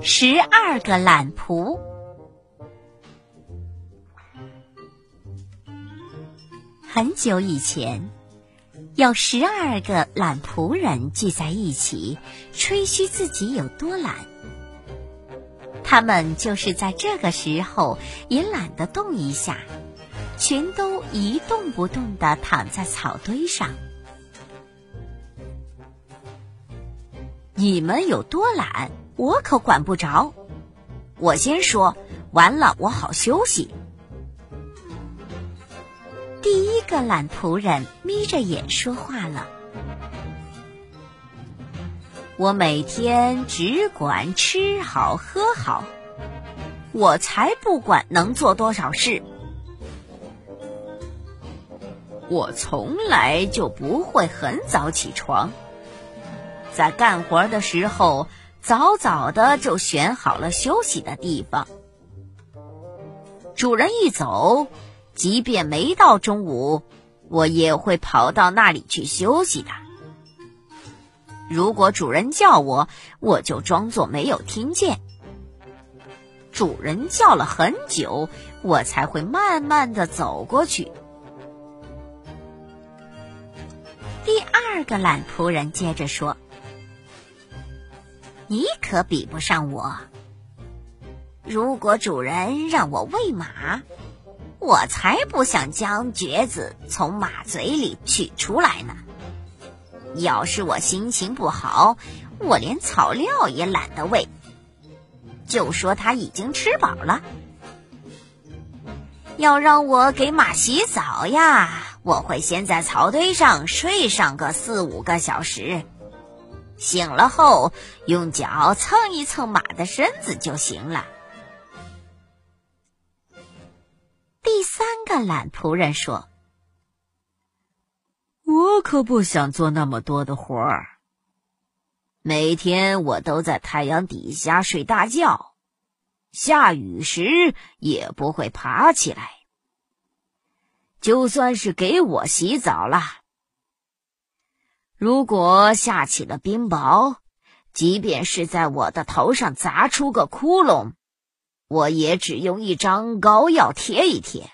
十二个懒仆。很久以前，有十二个懒仆人聚在一起，吹嘘自己有多懒。他们就是在这个时候也懒得动一下，全都一动不动的躺在草堆上。你们有多懒？我可管不着，我先说完了，我好休息。第一个懒仆人眯着眼说话了：“我每天只管吃好喝好，我才不管能做多少事。我从来就不会很早起床，在干活的时候。”早早的就选好了休息的地方。主人一走，即便没到中午，我也会跑到那里去休息的。如果主人叫我，我就装作没有听见。主人叫了很久，我才会慢慢的走过去。第二个懒仆人接着说。你可比不上我。如果主人让我喂马，我才不想将橛子从马嘴里取出来呢。要是我心情不好，我连草料也懒得喂，就说它已经吃饱了。要让我给马洗澡呀，我会先在草堆上睡上个四五个小时。醒了后，用脚蹭一蹭马的身子就行了。第三个懒仆人说：“我可不想做那么多的活儿。每天我都在太阳底下睡大觉，下雨时也不会爬起来。就算是给我洗澡了。”如果下起了冰雹，即便是在我的头上砸出个窟窿，我也只用一张膏药贴一贴。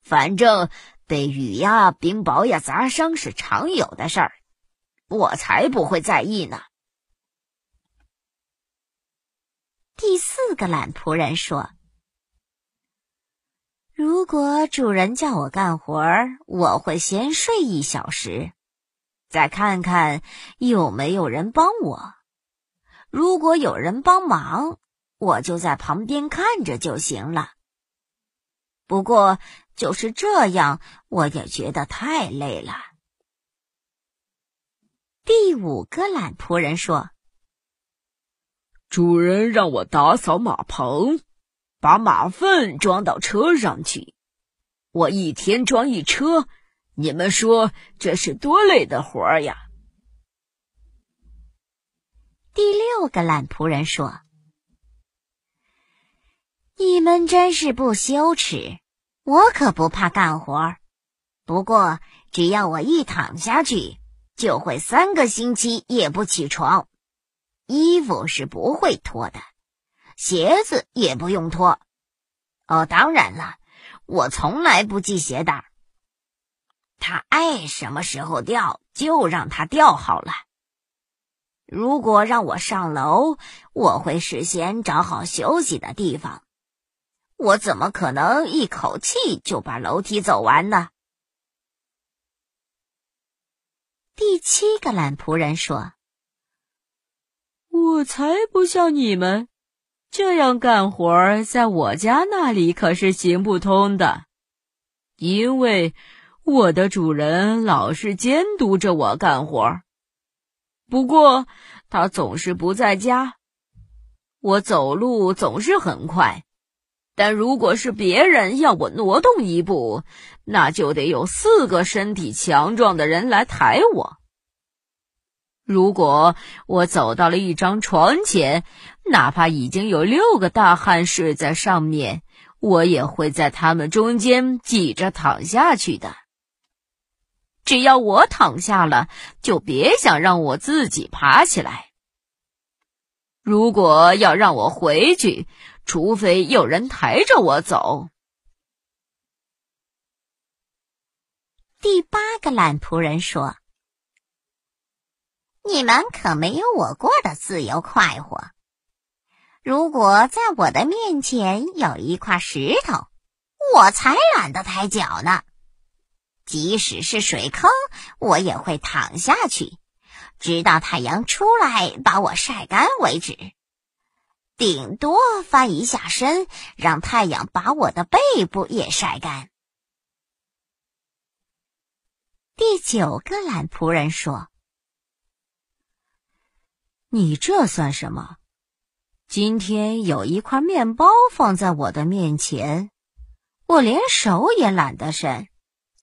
反正被雨呀、冰雹呀砸伤是常有的事儿，我才不会在意呢。第四个懒仆人说：“如果主人叫我干活儿，我会先睡一小时。”再看看有没有人帮我。如果有人帮忙，我就在旁边看着就行了。不过就是这样，我也觉得太累了。第五个懒仆人说：“主人让我打扫马棚，把马粪装到车上去。我一天装一车。”你们说这是多累的活儿呀！第六个懒仆人说：“你们真是不羞耻！我可不怕干活儿，不过只要我一躺下去，就会三个星期也不起床。衣服是不会脱的，鞋子也不用脱。哦，当然了，我从来不系鞋带。”他爱什么时候掉就让他掉好了。如果让我上楼，我会事先找好休息的地方。我怎么可能一口气就把楼梯走完呢？第七个懒仆人说：“我才不像你们这样干活，在我家那里可是行不通的，因为。”我的主人老是监督着我干活，不过他总是不在家。我走路总是很快，但如果是别人要我挪动一步，那就得有四个身体强壮的人来抬我。如果我走到了一张床前，哪怕已经有六个大汉睡在上面，我也会在他们中间挤着躺下去的。只要我躺下了，就别想让我自己爬起来。如果要让我回去，除非有人抬着我走。第八个懒仆人说：“你们可没有我过得自由快活。如果在我的面前有一块石头，我才懒得抬脚呢。即使是水坑，我也会躺下去，直到太阳出来把我晒干为止。顶多翻一下身，让太阳把我的背部也晒干。”第九个懒仆人说：“你这算什么？今天有一块面包放在我的面前，我连手也懒得伸，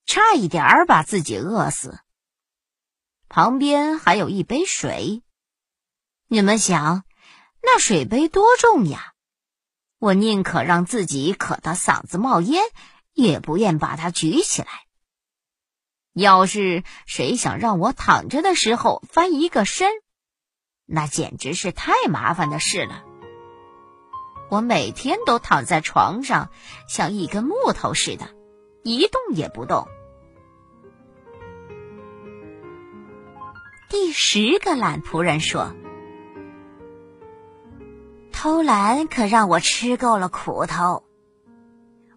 差一点儿把自己饿死。旁边还有一杯水，你们想，那水杯多重呀？我宁可让自己渴得嗓子冒烟，也不愿把它举起来。”要是谁想让我躺着的时候翻一个身，那简直是太麻烦的事了。我每天都躺在床上，像一根木头似的，一动也不动。第十个懒仆人说：“偷懒可让我吃够了苦头。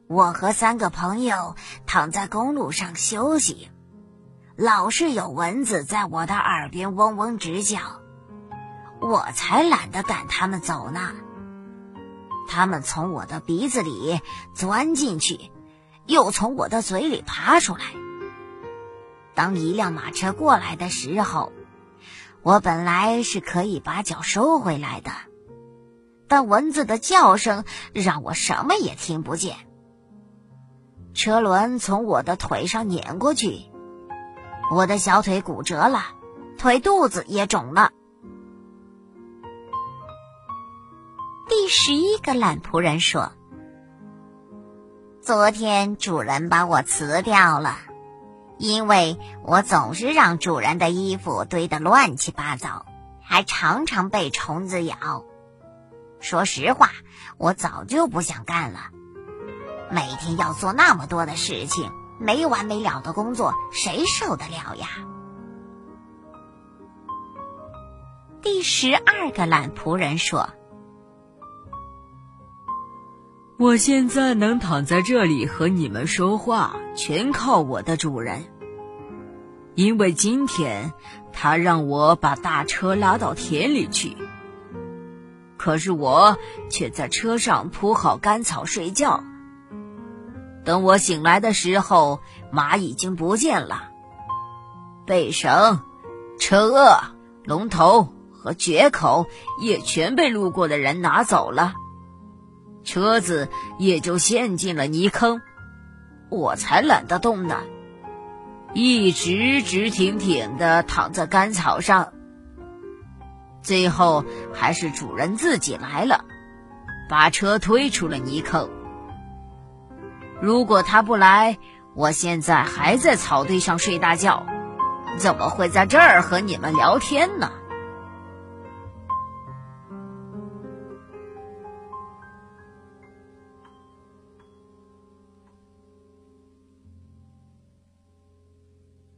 我和三个朋友躺在公路上休息。”老是有蚊子在我的耳边嗡嗡直叫，我才懒得赶他们走呢。他们从我的鼻子里钻进去，又从我的嘴里爬出来。当一辆马车过来的时候，我本来是可以把脚收回来的，但蚊子的叫声让我什么也听不见。车轮从我的腿上碾过去。我的小腿骨折了，腿肚子也肿了。第十一个懒仆人说：“昨天主人把我辞掉了，因为我总是让主人的衣服堆得乱七八糟，还常常被虫子咬。说实话，我早就不想干了，每天要做那么多的事情。”没完没了的工作，谁受得了呀？第十二个懒仆人说：“我现在能躺在这里和你们说话，全靠我的主人。因为今天他让我把大车拉到田里去，可是我却在车上铺好干草睡觉。”等我醒来的时候，马已经不见了，背绳、车轭、龙头和决口也全被路过的人拿走了，车子也就陷进了泥坑，我才懒得动呢，一直直挺挺的躺在干草上。最后还是主人自己来了，把车推出了泥坑。如果他不来，我现在还在草堆上睡大觉，怎么会在这儿和你们聊天呢？